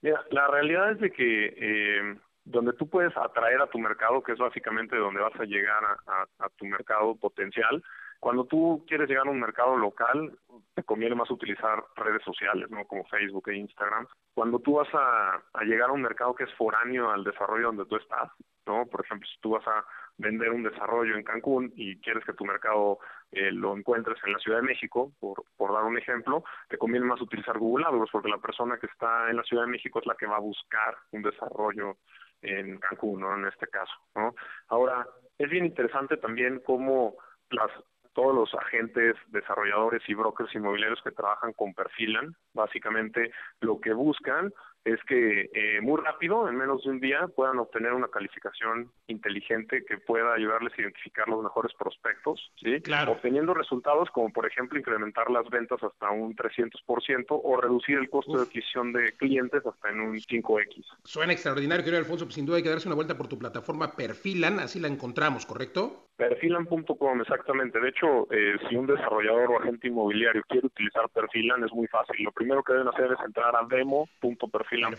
Mira, la realidad es de que eh, donde tú puedes atraer a tu mercado, que es básicamente donde vas a llegar a tu mercado potencial, cuando tú quieres llegar a un mercado local, te conviene más utilizar redes sociales, ¿no? Como Facebook e Instagram. Cuando tú vas a, llegar a un mercado que es foráneo al desarrollo donde tú estás, ¿no? Por ejemplo, si tú vas a vender un desarrollo en Cancún y quieres que tu mercado eh, lo encuentres en la Ciudad de México, por, por dar un ejemplo, te conviene más utilizar Google AdWords porque la persona que está en la Ciudad de México es la que va a buscar un desarrollo en Cancún, ¿no? En este caso, ¿no? Ahora, es bien interesante también cómo las todos los agentes, desarrolladores y brokers inmobiliarios que trabajan con Perfilan, básicamente lo que buscan es que eh, muy rápido, en menos de un día, puedan obtener una calificación inteligente que pueda ayudarles a identificar los mejores prospectos, ¿sí? Claro. Obteniendo resultados como, por ejemplo, incrementar las ventas hasta un 300% o reducir el costo de adquisición de clientes hasta en un 5X. Suena extraordinario, querido Alfonso. Pues sin duda hay que darse una vuelta por tu plataforma Perfilan, así la encontramos, ¿correcto? Perfilan.com, exactamente. De hecho, eh, si un desarrollador o agente inmobiliario quiere utilizar Perfilan, es muy fácil. Lo primero que deben hacer es entrar a demo.perfilan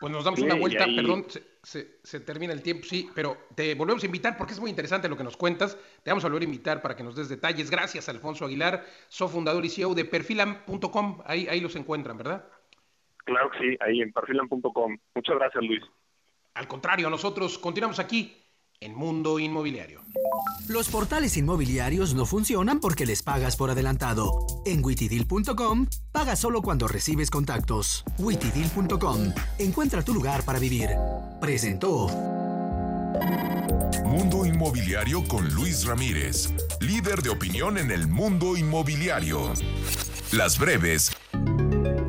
pues nos damos una vuelta, perdón, se, termina el tiempo, sí, pero te volvemos a invitar porque es muy interesante lo que nos cuentas. Te vamos a volver a invitar para que nos des detalles. Gracias, Alfonso Aguilar, soy fundador y CEO de perfilan.com. Ahí, ahí los encuentran, ¿verdad? Claro que sí, ahí en perfilan.com. Muchas gracias, Luis. Al contrario, nosotros continuamos aquí en Mundo Inmobiliario. Los portales inmobiliarios no funcionan porque les pagas por adelantado. En witidil.com, paga solo cuando recibes contactos. witidil.com, encuentra tu lugar para vivir. Presentó. Mundo Inmobiliario con Luis Ramírez, líder de opinión en el mundo inmobiliario. Las breves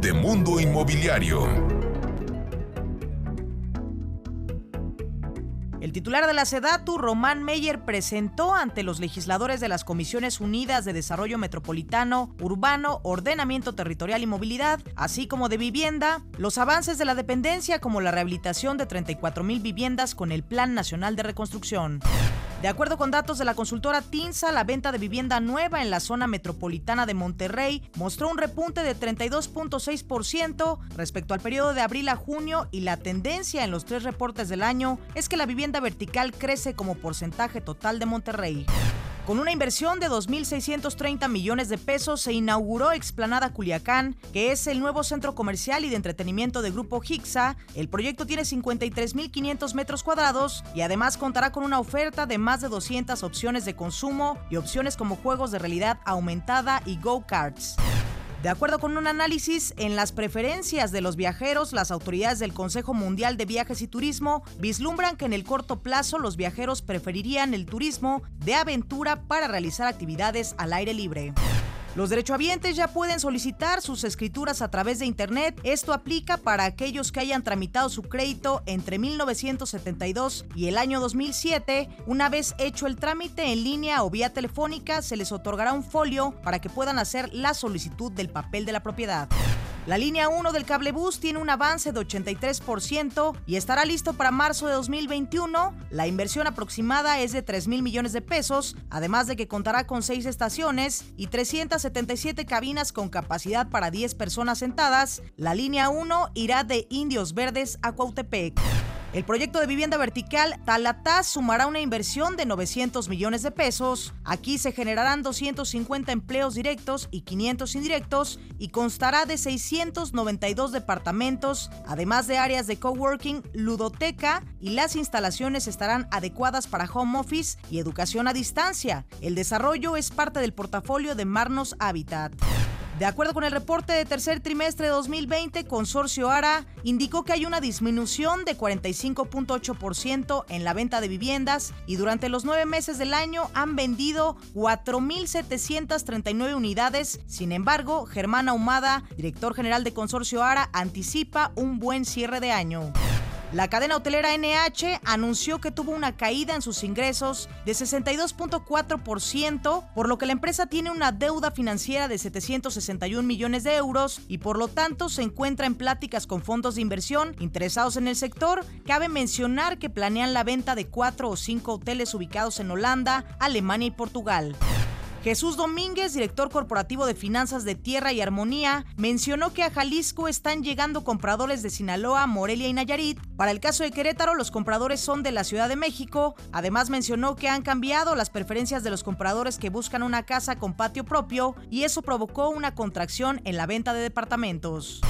de Mundo Inmobiliario. El titular de la SEDATU, Román Meyer, presentó ante los legisladores de las Comisiones Unidas de Desarrollo Metropolitano, Urbano, Ordenamiento Territorial y Movilidad, así como de vivienda, los avances de la dependencia como la rehabilitación de 34 mil viviendas con el Plan Nacional de Reconstrucción. De acuerdo con datos de la consultora TINSA, la venta de vivienda nueva en la zona metropolitana de Monterrey mostró un repunte de 32.6% respecto al periodo de abril a junio y la tendencia en los tres reportes del año es que la vivienda vertical crece como porcentaje total de Monterrey. Con una inversión de 2.630 millones de pesos se inauguró Explanada Culiacán, que es el nuevo centro comercial y de entretenimiento de Grupo Hixa. El proyecto tiene 53.500 metros cuadrados y además contará con una oferta de más de 200 opciones de consumo y opciones como juegos de realidad aumentada y go-karts. De acuerdo con un análisis en las preferencias de los viajeros, las autoridades del Consejo Mundial de Viajes y Turismo vislumbran que en el corto plazo los viajeros preferirían el turismo de aventura para realizar actividades al aire libre. Los derechohabientes ya pueden solicitar sus escrituras a través de Internet. Esto aplica para aquellos que hayan tramitado su crédito entre 1972 y el año 2007. Una vez hecho el trámite en línea o vía telefónica, se les otorgará un folio para que puedan hacer la solicitud del papel de la propiedad. La línea 1 del cablebús tiene un avance de 83% y estará listo para marzo de 2021. La inversión aproximada es de 3 mil millones de pesos, además de que contará con 6 estaciones y 377 cabinas con capacidad para 10 personas sentadas. La línea 1 irá de Indios Verdes a Cuautepec. El proyecto de vivienda vertical Talatá sumará una inversión de 900 millones de pesos. Aquí se generarán 250 empleos directos y 500 indirectos y constará de 692 departamentos, además de áreas de coworking, ludoteca y las instalaciones estarán adecuadas para home office y educación a distancia. El desarrollo es parte del portafolio de Marnos Habitat. De acuerdo con el reporte de tercer trimestre de 2020, Consorcio ARA indicó que hay una disminución de 45.8% en la venta de viviendas y durante los nueve meses del año han vendido 4.739 unidades. Sin embargo, Germán Ahumada, director general de Consorcio ARA, anticipa un buen cierre de año. La cadena hotelera NH anunció que tuvo una caída en sus ingresos de 62.4%, por lo que la empresa tiene una deuda financiera de 761 millones de euros y por lo tanto se encuentra en pláticas con fondos de inversión interesados en el sector. Cabe mencionar que planean la venta de cuatro o cinco hoteles ubicados en Holanda, Alemania y Portugal. Jesús Domínguez, director corporativo de finanzas de Tierra y Armonía, mencionó que a Jalisco están llegando compradores de Sinaloa, Morelia y Nayarit. Para el caso de Querétaro, los compradores son de la Ciudad de México. Además, mencionó que han cambiado las preferencias de los compradores que buscan una casa con patio propio y eso provocó una contracción en la venta de departamentos.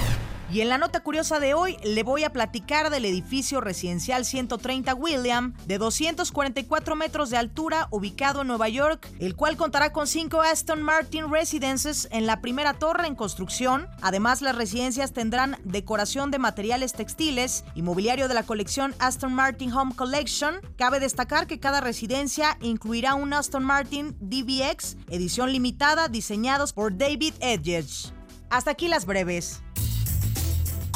Y en la nota curiosa de hoy le voy a platicar del edificio residencial 130 William, de 244 metros de altura, ubicado en Nueva York, el cual contará con cinco Aston Martin Residences en la primera torre en construcción. Además, las residencias tendrán decoración de materiales textiles y mobiliario de la colección Aston Martin Home Collection. Cabe destacar que cada residencia incluirá un Aston Martin DBX, edición limitada, diseñados por David Edges. Hasta aquí las breves.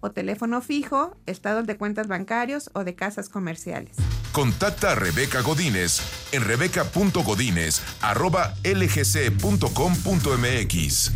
o teléfono fijo, estados de cuentas bancarios o de casas comerciales. Contacta a Rebeca Godínez en rebeca.godínez.lgc.com.mx.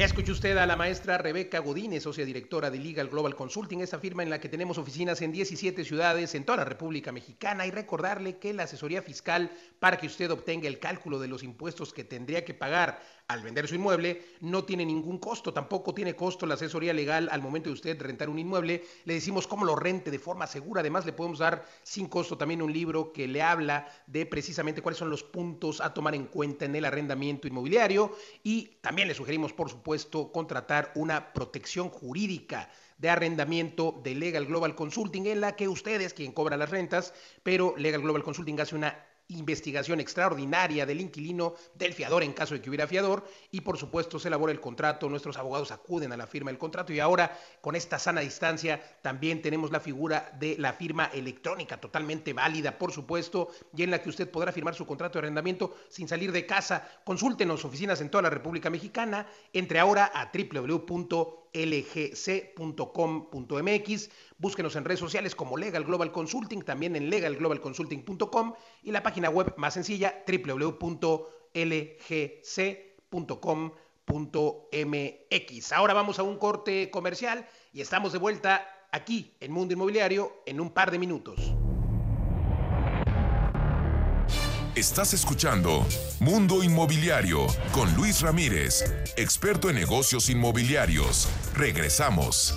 Ya escuchó usted a la maestra Rebeca Godínez, socia directora de Legal Global Consulting, esa firma en la que tenemos oficinas en 17 ciudades en toda la República Mexicana y recordarle que la asesoría fiscal para que usted obtenga el cálculo de los impuestos que tendría que pagar al vender su inmueble no tiene ningún costo, tampoco tiene costo la asesoría legal al momento de usted rentar un inmueble. Le decimos cómo lo rente de forma segura. Además, le podemos dar sin costo también un libro que le habla de precisamente cuáles son los puntos a tomar en cuenta en el arrendamiento inmobiliario. Y también le sugerimos, por supuesto, contratar una protección jurídica de arrendamiento de Legal Global Consulting, en la que usted es quien cobra las rentas, pero Legal Global Consulting hace una investigación extraordinaria del inquilino, del fiador en caso de que hubiera fiador y por supuesto se elabora el contrato, nuestros abogados acuden a la firma del contrato y ahora con esta sana distancia también tenemos la figura de la firma electrónica totalmente válida por supuesto y en la que usted podrá firmar su contrato de arrendamiento sin salir de casa. Consúltenos oficinas en toda la República Mexicana, entre ahora a www lgc.com.mx. Búsquenos en redes sociales como Legal Global Consulting, también en legalglobalconsulting.com y la página web más sencilla www.lgc.com.mx. Ahora vamos a un corte comercial y estamos de vuelta aquí en Mundo Inmobiliario en un par de minutos. Estás escuchando Mundo Inmobiliario con Luis Ramírez, experto en negocios inmobiliarios. Regresamos.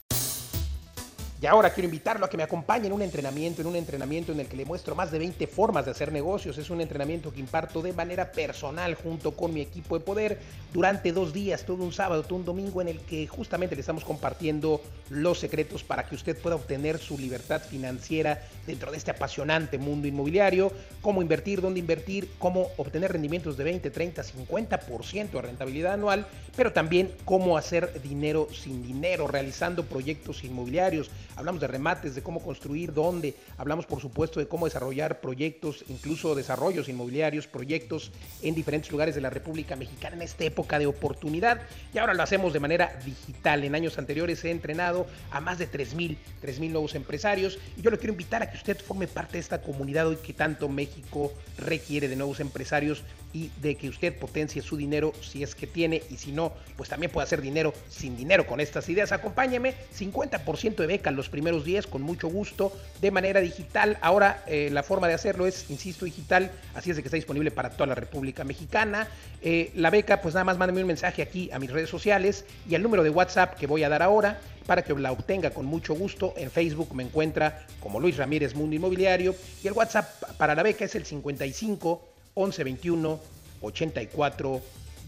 Y ahora quiero invitarlo a que me acompañe en un entrenamiento, en un entrenamiento en el que le muestro más de 20 formas de hacer negocios. Es un entrenamiento que imparto de manera personal junto con mi equipo de poder durante dos días, todo un sábado, todo un domingo, en el que justamente le estamos compartiendo los secretos para que usted pueda obtener su libertad financiera dentro de este apasionante mundo inmobiliario, cómo invertir, dónde invertir, cómo obtener rendimientos de 20, 30, 50% de rentabilidad anual, pero también cómo hacer dinero sin dinero, realizando proyectos inmobiliarios hablamos de remates, de cómo construir, dónde, hablamos por supuesto de cómo desarrollar proyectos, incluso desarrollos inmobiliarios, proyectos en diferentes lugares de la República Mexicana en esta época de oportunidad y ahora lo hacemos de manera digital. En años anteriores he entrenado a más de 3.000, 3.000 nuevos empresarios y yo le quiero invitar a que usted forme parte de esta comunidad hoy que tanto México requiere de nuevos empresarios y de que usted potencie su dinero si es que tiene y si no, pues también puede hacer dinero sin dinero con estas ideas. Acompáñeme, 50% de beca los primeros días con mucho gusto de manera digital. Ahora eh, la forma de hacerlo es, insisto, digital, así es de que está disponible para toda la República Mexicana. Eh, la beca, pues nada más mándame un mensaje aquí a mis redes sociales y al número de WhatsApp que voy a dar ahora para que la obtenga con mucho gusto. En Facebook me encuentra como Luis Ramírez Mundo Inmobiliario y el WhatsApp para la beca es el 55 11 21 84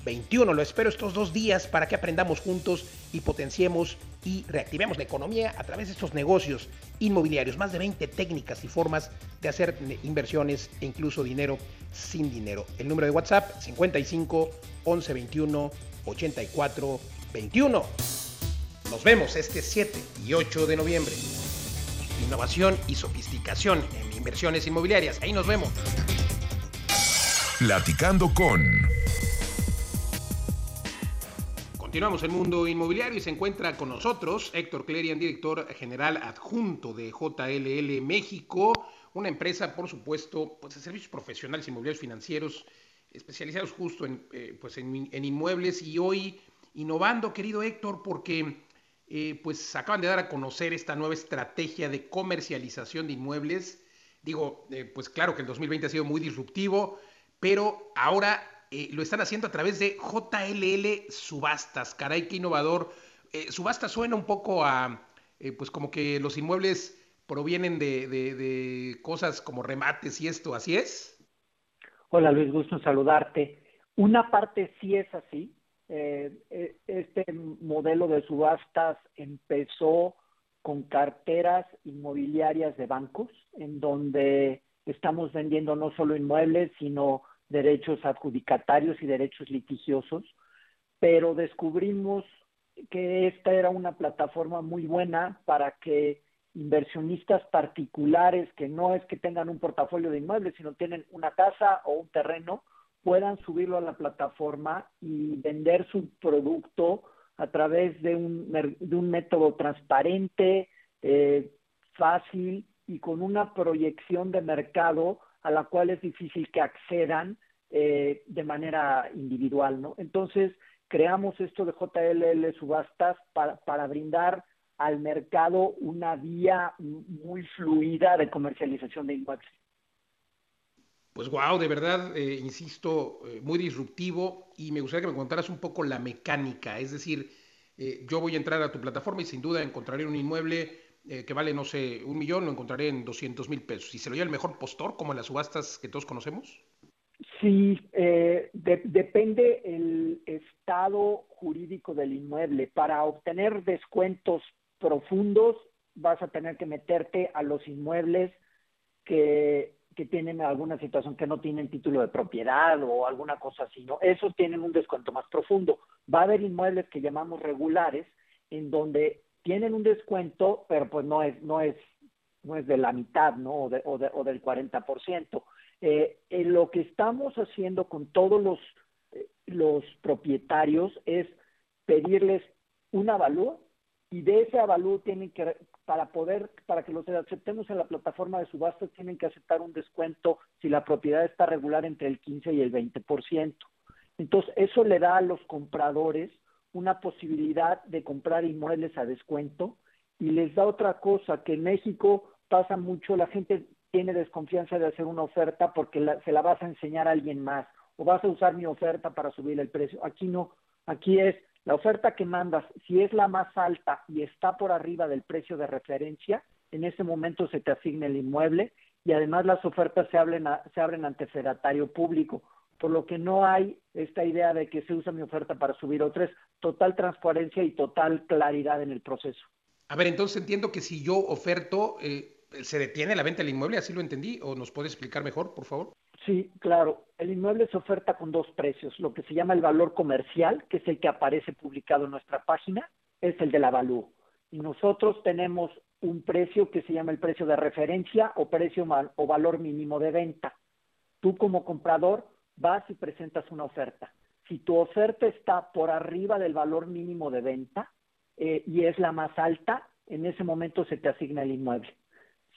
21. Lo espero estos dos días para que aprendamos juntos y potenciemos y reactivemos la economía a través de estos negocios inmobiliarios. Más de 20 técnicas y formas de hacer inversiones e incluso dinero sin dinero. El número de WhatsApp 55 11 21 84 21. Nos vemos este 7 y 8 de noviembre. Innovación y sofisticación en inversiones inmobiliarias. Ahí nos vemos. Platicando con... Continuamos el mundo inmobiliario y se encuentra con nosotros Héctor Clerian, director general adjunto de JLL México, una empresa, por supuesto, pues, de servicios profesionales inmobiliarios financieros especializados justo en, eh, pues en, inmuebles y hoy innovando, querido Héctor, porque eh, pues acaban de dar a conocer esta nueva estrategia de comercialización de inmuebles. Digo, eh, pues claro que el 2020 ha sido muy disruptivo, pero ahora eh, lo están haciendo a través de JLL Subastas. Caray, qué innovador. Eh, subasta suena un poco a, eh, pues como que los inmuebles provienen de, cosas como remates y esto, ¿así es? Hola Luis, gusto saludarte. Una parte sí es así. este modelo de subastas empezó con carteras inmobiliarias de bancos, en donde estamos vendiendo no solo inmuebles, sino derechos adjudicatarios y derechos litigiosos, pero descubrimos que esta era una plataforma muy buena para que inversionistas particulares que no es que tengan un portafolio de inmuebles, sino tienen una casa o un terreno, puedan subirlo a la plataforma y vender su producto a través de un, de un método transparente, eh, fácil y con una proyección de mercado a la cual es difícil que accedan eh, de manera individual, ¿no? Entonces, creamos esto de JLL Subastas para, para brindar al mercado una vía muy fluida de comercialización de inmuebles. Pues wow, de verdad, eh, insisto, eh, muy disruptivo y me gustaría que me contaras un poco la mecánica, es decir, yo voy a entrar a tu plataforma y sin duda encontraré un inmueble que vale, no sé, un millón, lo encontraré en 200 mil pesos. ¿Y se lo lleva el mejor postor, como en las subastas que todos conocemos? Sí, eh, depende el estado jurídico del inmueble. Para obtener descuentos profundos vas a tener que meterte a los inmuebles que, que tienen alguna situación que no tienen título de propiedad o alguna cosa así, ¿no? Esos tienen un descuento más profundo. Va a haber inmuebles que llamamos regulares, en donde tienen un descuento, pero pues no es, no es, no es de la mitad, ¿no? O, de, o, de, o del 40%. Eh, lo que estamos haciendo con todos los, eh, los propietarios es pedirles un avalúo y de ese avalúo tienen que, para poder, para que los aceptemos en la plataforma de subastas, tienen que aceptar un descuento si la propiedad está regular entre el 15 y el 20%. Entonces, eso le da a los compradores una posibilidad de comprar inmuebles a descuento y les da otra cosa que en México pasa mucho, la gente tiene desconfianza de hacer una oferta porque se la vas a enseñar a alguien más o vas a usar mi oferta para subir el precio. Aquí no, aquí es la oferta que mandas, si es la más alta y está por arriba del precio de referencia, en ese momento se te asigna el inmueble y además las ofertas se, abren se abren ante fedatario público, por lo que no hay esta idea de que se usa mi oferta para subir otra, es total transparencia y total claridad en el proceso. A ver, entonces entiendo que si yo oferto, eh, ¿se detiene la venta del inmueble? ¿Así lo entendí? ¿O nos puede explicar mejor, por favor? Sí, claro. El inmueble se oferta con dos precios. Lo que se llama el valor comercial, que es el que aparece publicado en nuestra página, es el del avalúo. Y nosotros tenemos un precio que se llama el precio de referencia o precio o valor mínimo de venta. Tú como comprador vas y presentas una oferta. Si tu oferta está por arriba del valor mínimo de venta eh, y es la más alta, en ese momento se te asigna el inmueble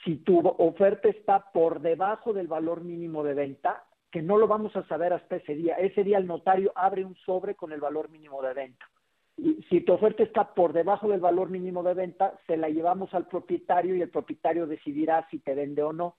si tu oferta está por debajo del valor mínimo de venta, que no lo vamos a saber hasta ese día. Ese día el notario abre un sobre con el valor mínimo de venta. Y si tu oferta está por debajo del valor mínimo de venta, se la llevamos al propietario y el propietario decidirá si te vende o no.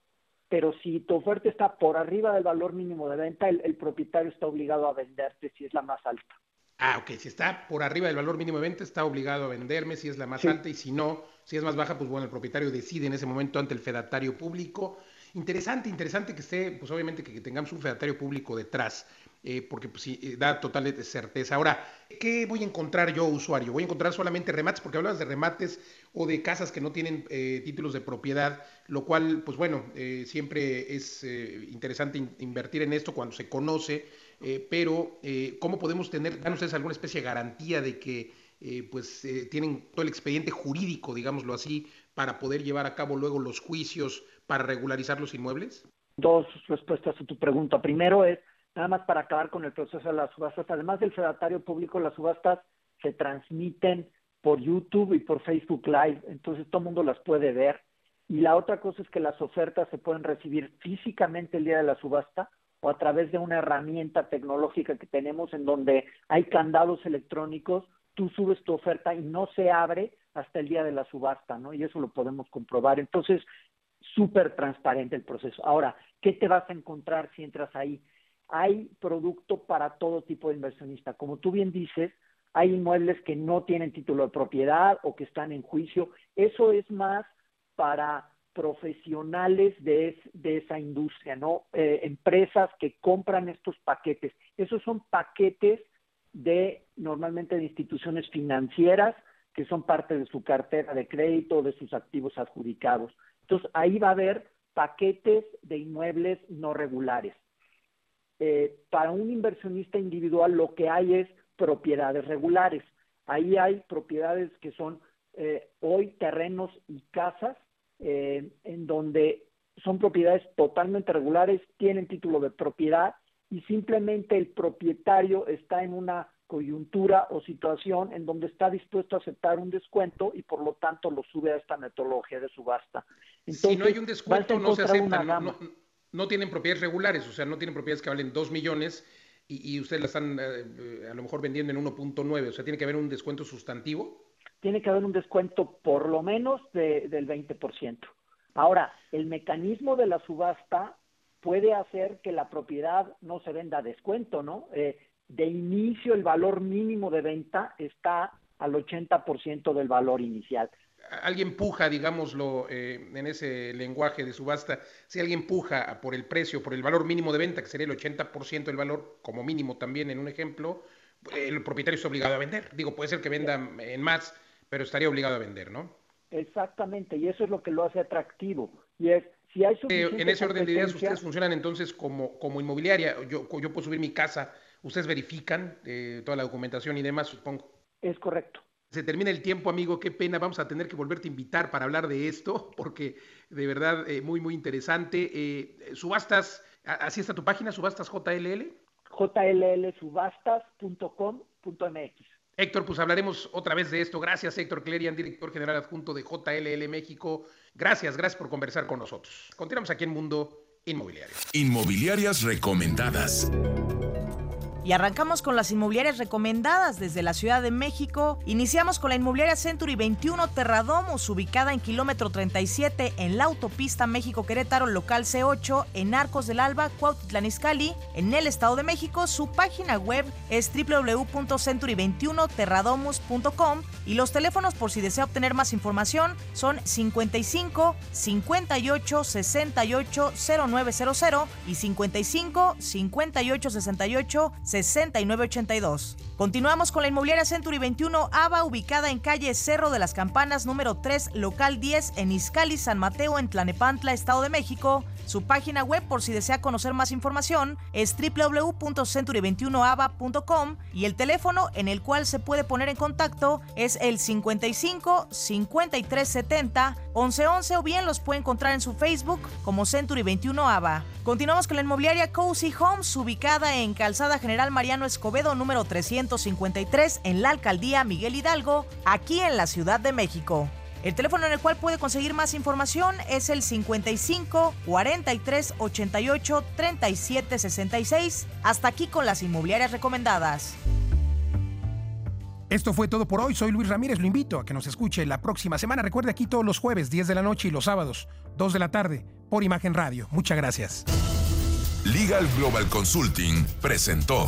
Pero si tu oferta está por arriba del valor mínimo de venta, el, el propietario está obligado a venderte si es la más alta. Ah, ok. Si está por arriba del valor mínimo de venta, está obligado a venderme si es la más alta y si no, si es más baja, pues bueno, el propietario decide en ese momento ante el fedatario público. Interesante, interesante que esté, pues obviamente que, tengamos un fedatario público detrás, eh, porque pues sí, eh, da total certeza. Ahora, ¿qué voy a encontrar yo, usuario? ¿Voy a encontrar solamente remates? Porque hablabas de remates o de casas que no tienen eh, títulos de propiedad, lo cual, pues bueno, siempre es interesante invertir en esto cuando se conoce eh, pero eh, ¿cómo podemos tener, dan ustedes alguna especie de garantía de que eh, pues tienen todo el expediente jurídico, digámoslo así, para poder llevar a cabo luego los juicios para regularizar los inmuebles? Dos respuestas a tu pregunta. Primero es, nada más para acabar con el proceso de las subastas, además del fedatario público, las subastas se transmiten por YouTube y por Facebook Live, entonces todo el mundo las puede ver. Y la otra cosa es que las ofertas se pueden recibir físicamente el día de la subasta o a través de una herramienta tecnológica que tenemos en donde hay candados electrónicos, tú subes tu oferta y no se abre hasta el día de la subasta, ¿no? Y eso lo podemos comprobar. Entonces, súper transparente el proceso. Ahora, ¿qué te vas a encontrar si entras ahí? Hay producto para todo tipo de inversionista. Como tú bien dices, hay inmuebles que no tienen título de propiedad o que están en juicio. Eso es más para profesionales de, de esa industria, ¿no? Eh, empresas que compran estos paquetes. Esos son paquetes de normalmente de instituciones financieras que son parte de su cartera de crédito o de sus activos adjudicados. Entonces, ahí va a haber paquetes de inmuebles no regulares. Eh, para un inversionista individual lo que hay es propiedades regulares. Ahí hay propiedades que son eh, hoy terrenos y casas eh, en donde son propiedades totalmente regulares, tienen título de propiedad y simplemente el propietario está en una coyuntura o situación en donde está dispuesto a aceptar un descuento y por lo tanto lo sube a esta metodología de subasta. si no hay un descuento, no se acepta, no, tienen propiedades regulares, o sea, no tienen propiedades que valen 2 millones y, ustedes la están eh, a lo mejor vendiendo en 1.9, o sea, tiene que haber un descuento sustantivo tiene que haber un descuento por lo menos de, del 20%. Ahora, el mecanismo de la subasta puede hacer que la propiedad no se venda a descuento, ¿no? Eh, de inicio, el valor mínimo de venta está al 80% del valor inicial. Alguien puja, digámoslo, eh, en ese lenguaje de subasta, si alguien puja por el precio, por el valor mínimo de venta, que sería el 80% del valor, como mínimo también en un ejemplo, el propietario está obligado a vender. Digo, puede ser que venda en más, pero estaría obligado a vender, ¿no? Exactamente, y eso es lo que lo hace atractivo. Y es, si hay eh, En ese orden de ideas, ustedes funcionan entonces como, como inmobiliaria. Yo, yo puedo subir mi casa, ustedes verifican eh, toda la documentación y demás, supongo. Es correcto. Se termina el tiempo, amigo, qué pena, vamos a tener que volverte a invitar para hablar de esto, porque de verdad eh, muy, muy interesante. subastas, así está tu página, subastas JLL. jllsubastas.com.mx. Héctor, pues hablaremos otra vez de esto. Gracias, Héctor Clerian, director general adjunto de JLL México. Gracias, gracias por conversar con nosotros. Continuamos aquí en Mundo Inmobiliario. Inmobiliarias recomendadas. Y arrancamos con las inmobiliarias recomendadas desde la Ciudad de México. Iniciamos con la inmobiliaria Century 21 Terradomus, ubicada en kilómetro 37 en la autopista México-Querétaro, local C8, en Arcos del Alba, Cuautitlán Izcalli, en el Estado de México. Su página web es www.century21terradomus.com y los teléfonos por si desea obtener más información son 55 58 68 0900 y 55 58 68 6982. Continuamos con la inmobiliaria Century 21 ABA, ubicada en calle Cerro de las Campanas, número 3, local 10, en Izcali, San Mateo, en Tlanepantla, Estado de México. Su página web, por si desea conocer más información, es www.century21aba.com y el teléfono en el cual se puede poner en contacto es el 55 53 70 11 11 o bien los puede encontrar en su Facebook como Century 21 ABA. Continuamos con la inmobiliaria Cozy Homes, ubicada en Calzada General Mariano Escobedo, número 353, en la alcaldía Miguel Hidalgo, aquí en la Ciudad de México. El teléfono en el cual puede conseguir más información es el 55 43 88 37 66. Hasta aquí con las inmobiliarias recomendadas. Esto fue todo por hoy. Soy Luis Ramírez. Lo invito a que nos escuche la próxima semana. Recuerde aquí todos los jueves, 10 de la noche y los sábados, 2 de la tarde, por Imagen Radio. Muchas gracias. Legal Global Consulting presentó